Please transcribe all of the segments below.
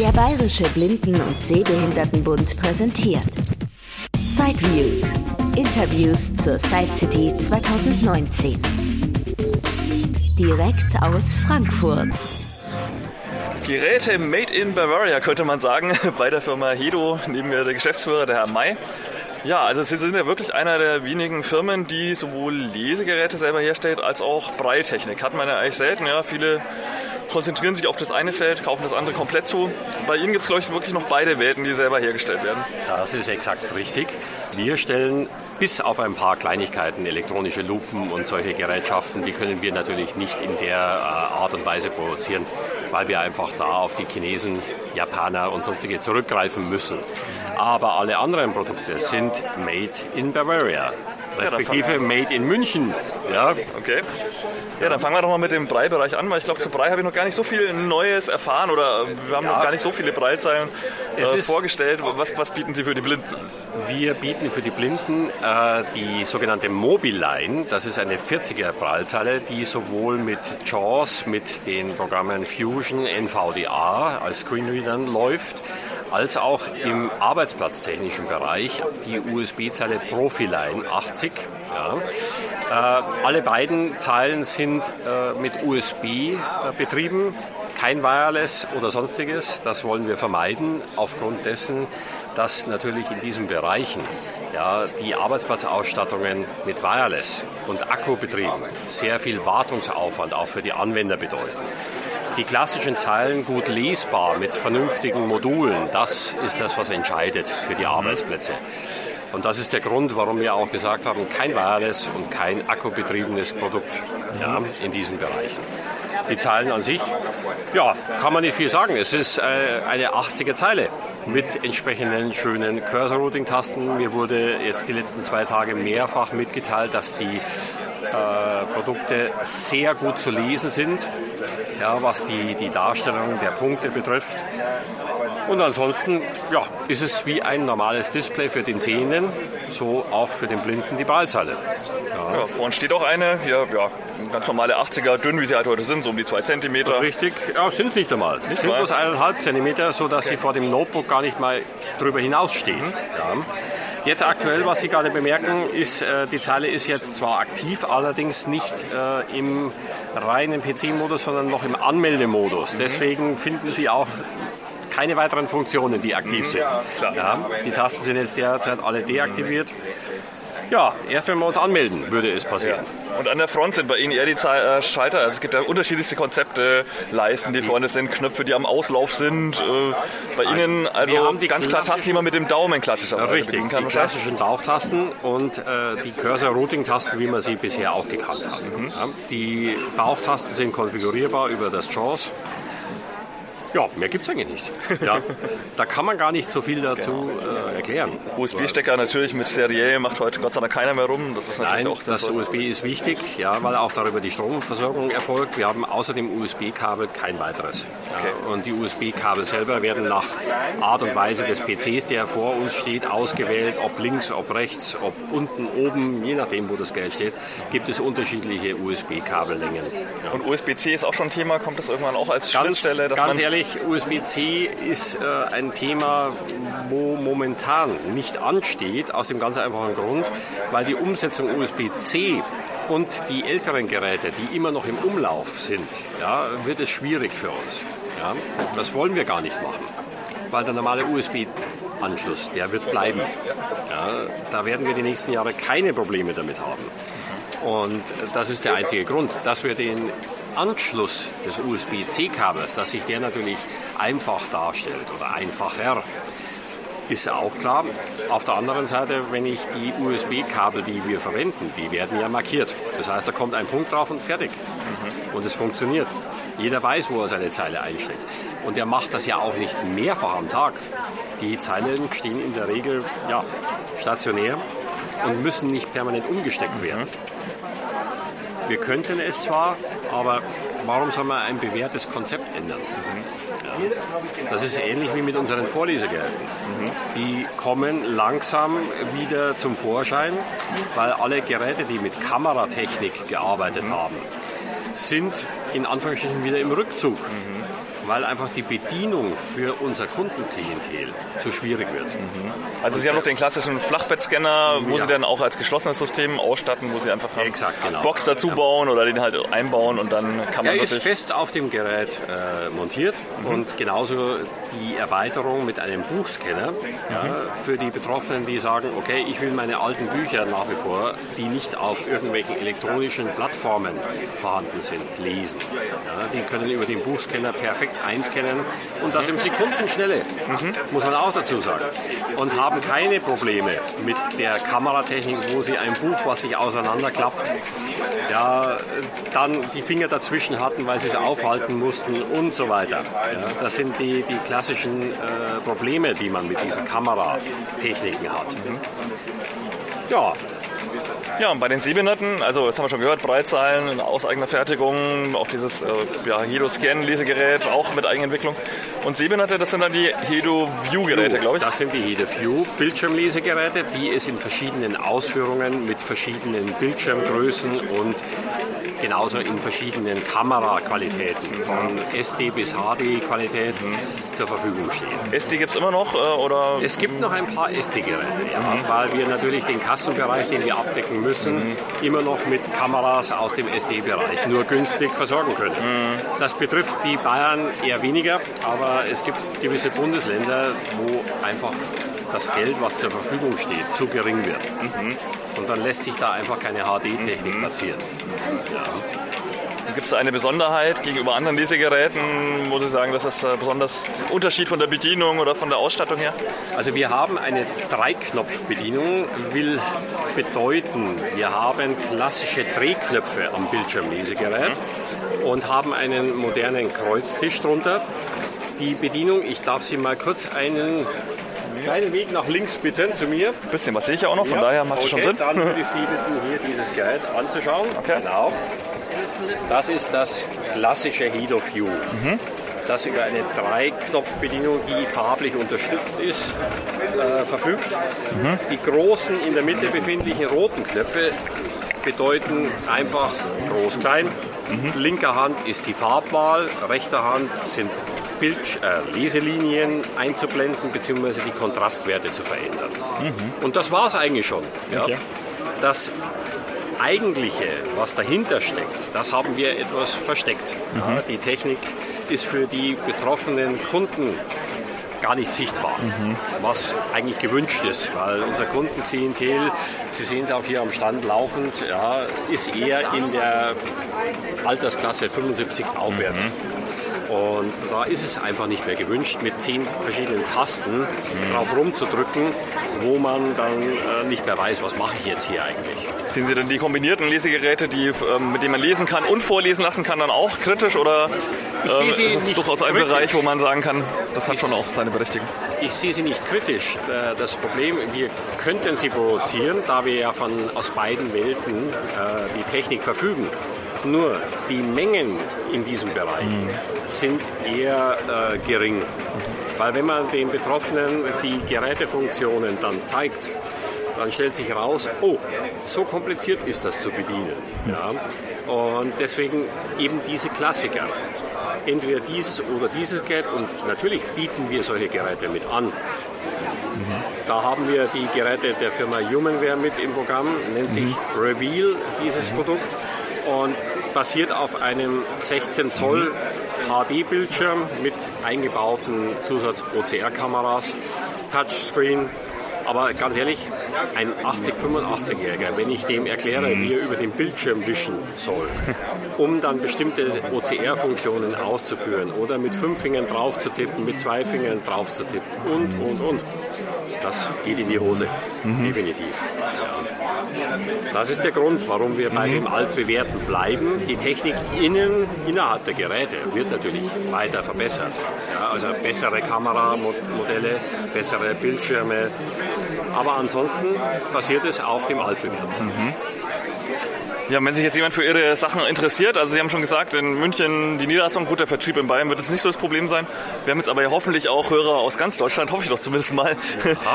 Der Bayerische Blinden- und Sehbehindertenbund präsentiert Sideviews. Interviews zur Side City 2019. Direkt aus Frankfurt. Geräte made in Bavaria, könnte man sagen, bei der Firma Hedo, neben mir der Geschäftsführer, der Herr May. Ja, also Sie sind ja wirklich einer der wenigen Firmen, die sowohl Lesegeräte selber herstellt, als auch Breitechnik. Hat man ja eigentlich selten, ja. Viele konzentrieren sich auf das eine Feld, kaufen das andere komplett zu. Bei Ihnen gibt es, glaube ich, wirklich noch beide Welten, die selber hergestellt werden. Das ist exakt richtig. Wir stellen bis auf ein paar Kleinigkeiten, elektronische Lupen und solche Gerätschaften, die können wir natürlich nicht in der äh, Art und Weise produzieren, weil wir einfach da auf die Chinesen, Japaner und sonstige zurückgreifen müssen. Aber alle anderen Produkte sind made in Bavaria, respektive made in München. Ja. Okay. Ja, dann fangen wir doch mal mit dem Brei-Bereich an, weil ich glaube, zu Brei habe ich noch gar nicht so viel Neues erfahren oder wir haben ja. noch gar nicht so viele Breizeilen äh, vorgestellt. Was, was bieten Sie für die Blinden? Wir bieten für die Blinden äh, die sogenannte Mobiline. Das ist eine 40er Braillezeile, die sowohl mit JAWS, mit den Programmen Fusion, NVDA als Screenreadern läuft, als auch im arbeitsplatztechnischen Bereich die USB-Zeile Profiline 80. Ja. Äh, alle beiden Zeilen sind äh, mit USB äh, betrieben, kein Wireless oder sonstiges. Das wollen wir vermeiden, aufgrund dessen, dass natürlich in diesen Bereichen ja, die Arbeitsplatzausstattungen mit Wireless und Akkubetrieben sehr viel Wartungsaufwand auch für die Anwender bedeuten. Die klassischen Zeilen gut lesbar mit vernünftigen Modulen, das ist das, was entscheidet für die Arbeitsplätze. Und das ist der Grund, warum wir auch gesagt haben, kein Wireless und kein akkubetriebenes Produkt ja, in diesen Bereichen. Die Zeilen an sich, ja, kann man nicht viel sagen. Es ist äh, eine 80er Zeile mit entsprechenden schönen Cursor-Routing-Tasten. Mir wurde jetzt die letzten zwei Tage mehrfach mitgeteilt, dass die äh, Produkte sehr gut zu lesen sind, ja, was die, die Darstellung der Punkte betrifft. Und ansonsten ja, ist es wie ein normales Display für den Sehenden, so auch für den Blinden die Ballzeile. Ja. ja, vorne steht auch eine, hier, ja, ganz normale 80er, dünn wie sie halt heute sind, so um die 2 cm. Richtig, ja, sind es nicht einmal. Nicht sind bloß 1,5 cm, sodass okay. sie vor dem Notebook gar nicht mal drüber hinausstehen. Mhm. Ja. Jetzt aktuell, was Sie gerade bemerken, ist, äh, die Zeile ist jetzt zwar aktiv, allerdings nicht äh, im reinen PC-Modus, sondern noch im Anmeldemodus. Mhm. Deswegen finden Sie auch keine weiteren Funktionen, die aktiv sind. Ja, die Tasten sind jetzt derzeit alle deaktiviert. Ja, erst wenn wir uns anmelden, würde es passieren. Ja. Und an der Front sind bei Ihnen eher die äh, Schalter. Also es gibt ja unterschiedlichste Konzepte, Leisten, die vorne sind, Knöpfe, die am Auslauf sind. Äh, bei Ihnen also wir haben die ganz klar Tasten, die man mit dem Daumen klassischerweise Richtig, kann, die klassischen Bauchtasten und äh, die Cursor-Routing-Tasten, wie man sie bisher auch gekannt hat. Mhm. Ja, die Bauchtasten sind konfigurierbar über das JAWS. Ja, mehr gibt es eigentlich nicht. Ja, da kann man gar nicht so viel dazu genau. äh, erklären. USB-Stecker natürlich mit seriell macht heute Gott sei Dank keiner mehr rum. Das ist natürlich Nein, auch das USB ist wichtig, ja, weil auch darüber die Stromversorgung erfolgt. Wir haben außer dem USB-Kabel kein weiteres. Okay. Ja, und die USB-Kabel selber werden nach Art und Weise des PCs, der vor uns steht, ausgewählt, ob links, ob rechts, ob unten, oben, je nachdem, wo das Geld steht, gibt es unterschiedliche USB-Kabellängen. Ja. Und USB-C ist auch schon ein Thema, kommt das irgendwann auch als ganz, Schnittstelle? ganz ehrlich, ehrlich, USB-C ist äh, ein Thema, wo momentan nicht ansteht, aus dem ganz einfachen Grund, weil die Umsetzung USB-C und die älteren Geräte, die immer noch im Umlauf sind, ja, wird es schwierig für uns. Ja. Das wollen wir gar nicht machen, weil der normale USB-Anschluss, der wird bleiben. Ja. Da werden wir die nächsten Jahre keine Probleme damit haben. Und das ist der einzige Grund, dass wir den Anschluss des USB-C-Kabels, dass sich der natürlich einfach darstellt oder einfacher, ist auch klar. Auf der anderen Seite, wenn ich die USB-Kabel, die wir verwenden, die werden ja markiert. Das heißt, da kommt ein Punkt drauf und fertig. Mhm. Und es funktioniert. Jeder weiß, wo er seine Zeile einsteckt. Und er macht das ja auch nicht mehrfach am Tag. Die Zeilen stehen in der Regel ja, stationär und müssen nicht permanent umgesteckt werden. Mhm. Wir könnten es zwar, aber warum soll man ein bewährtes Konzept ändern? Ja. Das ist ähnlich wie mit unseren Vorlesegeräten. Mhm. Die kommen langsam wieder zum Vorschein, weil alle Geräte, die mit Kameratechnik gearbeitet mhm. haben, sind in Anführungsstrichen wieder im Rückzug. Mhm. weil einfach die Bedienung für unser Kundenklientel zu schwierig wird. Also Sie haben noch den klassischen Flachbettscanner, wo Ja. Sie dann auch als geschlossenes System ausstatten, wo Sie einfach eine Exakt, genau. Box dazu bauen oder den halt einbauen und dann kann man Er ist fest auf dem Gerät äh, montiert und genauso die Erweiterung mit einem Buchscanner ja, für die Betroffenen, die sagen, okay, ich will meine alten Bücher nach wie vor, die nicht auf irgendwelchen elektronischen Plattformen vorhanden sind, lesen. Ja, die können über den Buchscanner perfekt einscannen und das im Sekundenschnelle, muss man auch dazu sagen. Und haben keine Probleme mit der Kameratechnik, wo sie ein Buch, was sich auseinanderklappt, ja, dann die Finger dazwischen hatten, weil sie es aufhalten mussten und so weiter. Ja, das sind die, die klassischen äh, Probleme, die man mit diesen Kameratechniken hat. Ja, Ja, und bei den Sehbehinderten, also jetzt haben wir schon gehört, Breitzahlen aus eigener Fertigung, auch dieses äh, ja, Hedo-Scan-Lesegerät, auch mit Eigenentwicklung. Und Sehbehinderte, das sind dann die Hedo-View-Geräte, glaube ich. Das sind die HedeView Bildschirmlesegeräte, die es in verschiedenen Ausführungen mit verschiedenen Bildschirmgrößen und genauso in verschiedenen Kameraqualitäten von SD bis HD Qualität zur Verfügung stehen. SD gibt es immer noch, äh, oder? Es gibt noch ein paar SD-Geräte, ja, weil wir natürlich den Kassenbereich, den wir abdecken müssen, immer noch mit Kameras aus dem SD-Bereich nur günstig versorgen können. Das betrifft die Bayern eher weniger, aber es gibt gewisse Bundesländer, wo einfach das Geld, was zur Verfügung steht, zu gering wird. Und dann lässt sich da einfach keine HD-Technik platzieren. Gibt es da eine Besonderheit gegenüber anderen Lesegeräten, wo Sie sagen, das ist äh, besonders Unterschied von der Bedienung oder von der Ausstattung her? Also wir haben eine Dreiknopfbedienung, will bedeuten, wir haben klassische Drehknöpfe am Bildschirmlesegerät und haben einen modernen Kreuztisch drunter. Die Bedienung, ich darf Sie mal kurz einen kleinen Weg nach links bitten zu mir. Ein bisschen was sehe ich ja auch noch, von daher macht es schon okay, Sinn. Dann würde ich Sie bitten, hier dieses Gerät anzuschauen. Okay. Genau. Das ist das klassische Hedo View. Das über eine Dreiknopfbedienung, die farblich unterstützt ist, äh, verfügt. Die großen in der Mitte befindlichen roten Knöpfe bedeuten einfach groß-klein. Linker Hand ist die Farbwahl, rechter Hand sind Bild, äh, Leselinien einzublenden bzw. die Kontrastwerte zu verändern. Und das war es eigentlich schon. Ja. Okay. Das Eigentliche, was dahinter steckt, das haben wir etwas versteckt. Ja, die Technik ist für die betroffenen Kunden gar nicht sichtbar, was eigentlich gewünscht ist, weil unser Kundenklientel, Sie sehen es auch hier am Stand laufend, ja, ist eher in der Altersklasse 75 aufwärts. Und da ist es einfach nicht mehr gewünscht, mit zehn verschiedenen Tasten drauf rumzudrücken, wo man dann äh, nicht mehr weiß, was mache ich jetzt hier eigentlich. Sehen Sie denn die kombinierten Lesegeräte, die, ähm, mit denen man lesen kann und vorlesen lassen kann, dann auch kritisch? Oder ähm, sie ist es nicht durchaus ein kritisch. Bereich, wo man sagen kann, das hat schon auch seine Berechtigung? Ich sehe sie nicht kritisch. Äh, Das Problem, wir könnten sie provozieren, da wir ja von, aus beiden Welten äh, die Technik verfügen. Nur die Mengen in diesem Bereich sind eher äh, gering. Weil wenn man den Betroffenen die Gerätefunktionen dann zeigt, dann stellt sich raus, oh, so kompliziert ist das zu bedienen. Ja? Und deswegen eben diese Klassiker. Entweder dieses oder dieses Gerät und natürlich bieten wir solche Geräte mit an. Da haben wir die Geräte der Firma Humanware mit im Programm, nennt sich Reveal dieses Produkt und basiert auf einem 16 Zoll HD-Bildschirm mit eingebauten Zusatz-OCR-Kameras, Touchscreen. Aber ganz ehrlich, ein 80, 85-Jähriger, wenn ich dem erkläre, wie er über den Bildschirm wischen soll, um dann bestimmte OCR-Funktionen auszuführen oder mit fünf Fingern drauf zu tippen, mit zwei Fingern drauf zu tippen und, und, und. Das geht in die Hose, definitiv. Das ist der Grund, warum wir bei dem altbewährten bleiben. Die Technik innen, innerhalb der Geräte wird natürlich weiter verbessert. Ja, also bessere Kameramodelle, bessere Bildschirme. Aber ansonsten basiert es auf dem altbewährten. Ja, wenn sich jetzt jemand für Ihre Sachen interessiert, also Sie haben schon gesagt, in München die Niederlassung, gut, der Vertrieb in Bayern wird es nicht so das Problem sein. Wir haben jetzt aber ja hoffentlich auch Hörer aus ganz Deutschland, hoffe ich doch zumindest mal.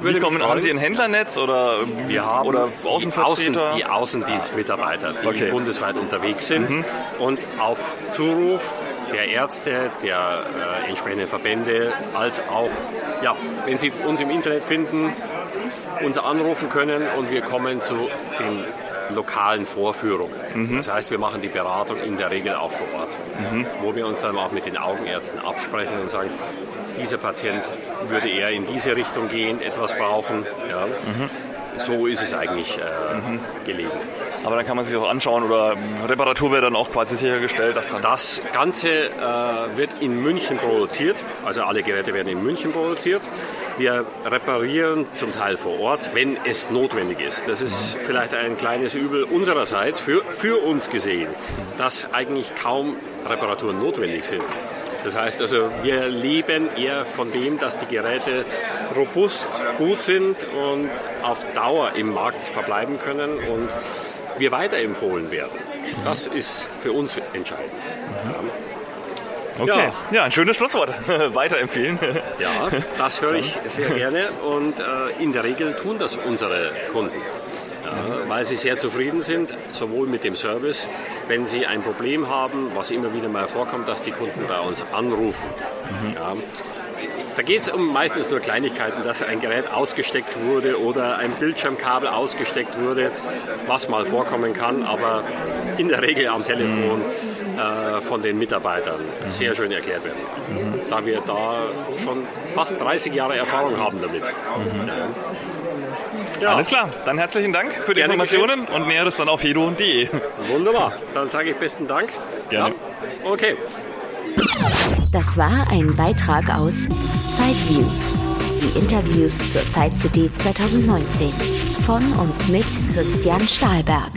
würde Wie kommen, haben Sie ein Händlernetz oder, Wir haben oder die, Außen, Außenvertreter? die Außendienstmitarbeiter, die Okay. bundesweit unterwegs sind und auf Zuruf der Ärzte, der äh, entsprechenden Verbände, als auch, ja, wenn Sie uns im Internet finden, uns anrufen können und wir kommen zu den lokalen Vorführungen. Mhm. Das heißt, wir machen die Beratung in der Regel auch vor Ort, mhm. wo wir uns dann auch mit den Augenärzten absprechen und sagen, dieser Patient würde eher in diese Richtung gehen, etwas brauchen. Ja. Mhm. So ist es eigentlich äh, gelegen. Aber dann kann man sich auch anschauen oder Reparatur wird dann auch quasi sichergestellt, dass dann. Das Ganze äh, wird in München produziert, also alle Geräte werden in München produziert. Wir reparieren zum Teil vor Ort, wenn es notwendig ist. Das ist vielleicht ein kleines Übel unsererseits für, für uns gesehen, dass eigentlich kaum Reparaturen notwendig sind. Das heißt also, wir leben eher von dem, dass die Geräte robust, gut sind und auf Dauer im Markt verbleiben können und wir weiterempfohlen werden. Das ist für uns entscheidend. Okay, ja. ja, ein schönes Schlusswort. Weiterempfehlen. ja, das höre ich sehr gerne und äh, in der Regel tun das unsere Kunden. Ja, weil sie sehr zufrieden sind, sowohl mit dem Service, wenn sie ein Problem haben, was immer wieder mal vorkommt, dass die Kunden bei uns anrufen. Mhm. Ja, da geht es um meistens nur Kleinigkeiten, dass ein Gerät ausgesteckt wurde oder ein Bildschirmkabel ausgesteckt wurde, was mal vorkommen kann, aber in der Regel am Telefon äh, von den Mitarbeitern sehr schön erklärt werden kann. Da wir da schon fast 30 Jahre Erfahrung haben damit. Ja. Alles klar, dann herzlichen Dank für die Gerne Informationen geschehen. und näheres dann auf hedo.de. Wunderbar, dann sage ich besten Dank. Gerne. Ja. Okay. Das war ein Beitrag aus Sideviews, die Interviews zur Side City 2019 von und mit Christian Stahlberg.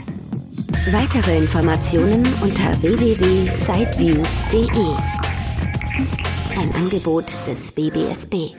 Weitere Informationen unter www.sideviews.de. Ein Angebot des BBSB.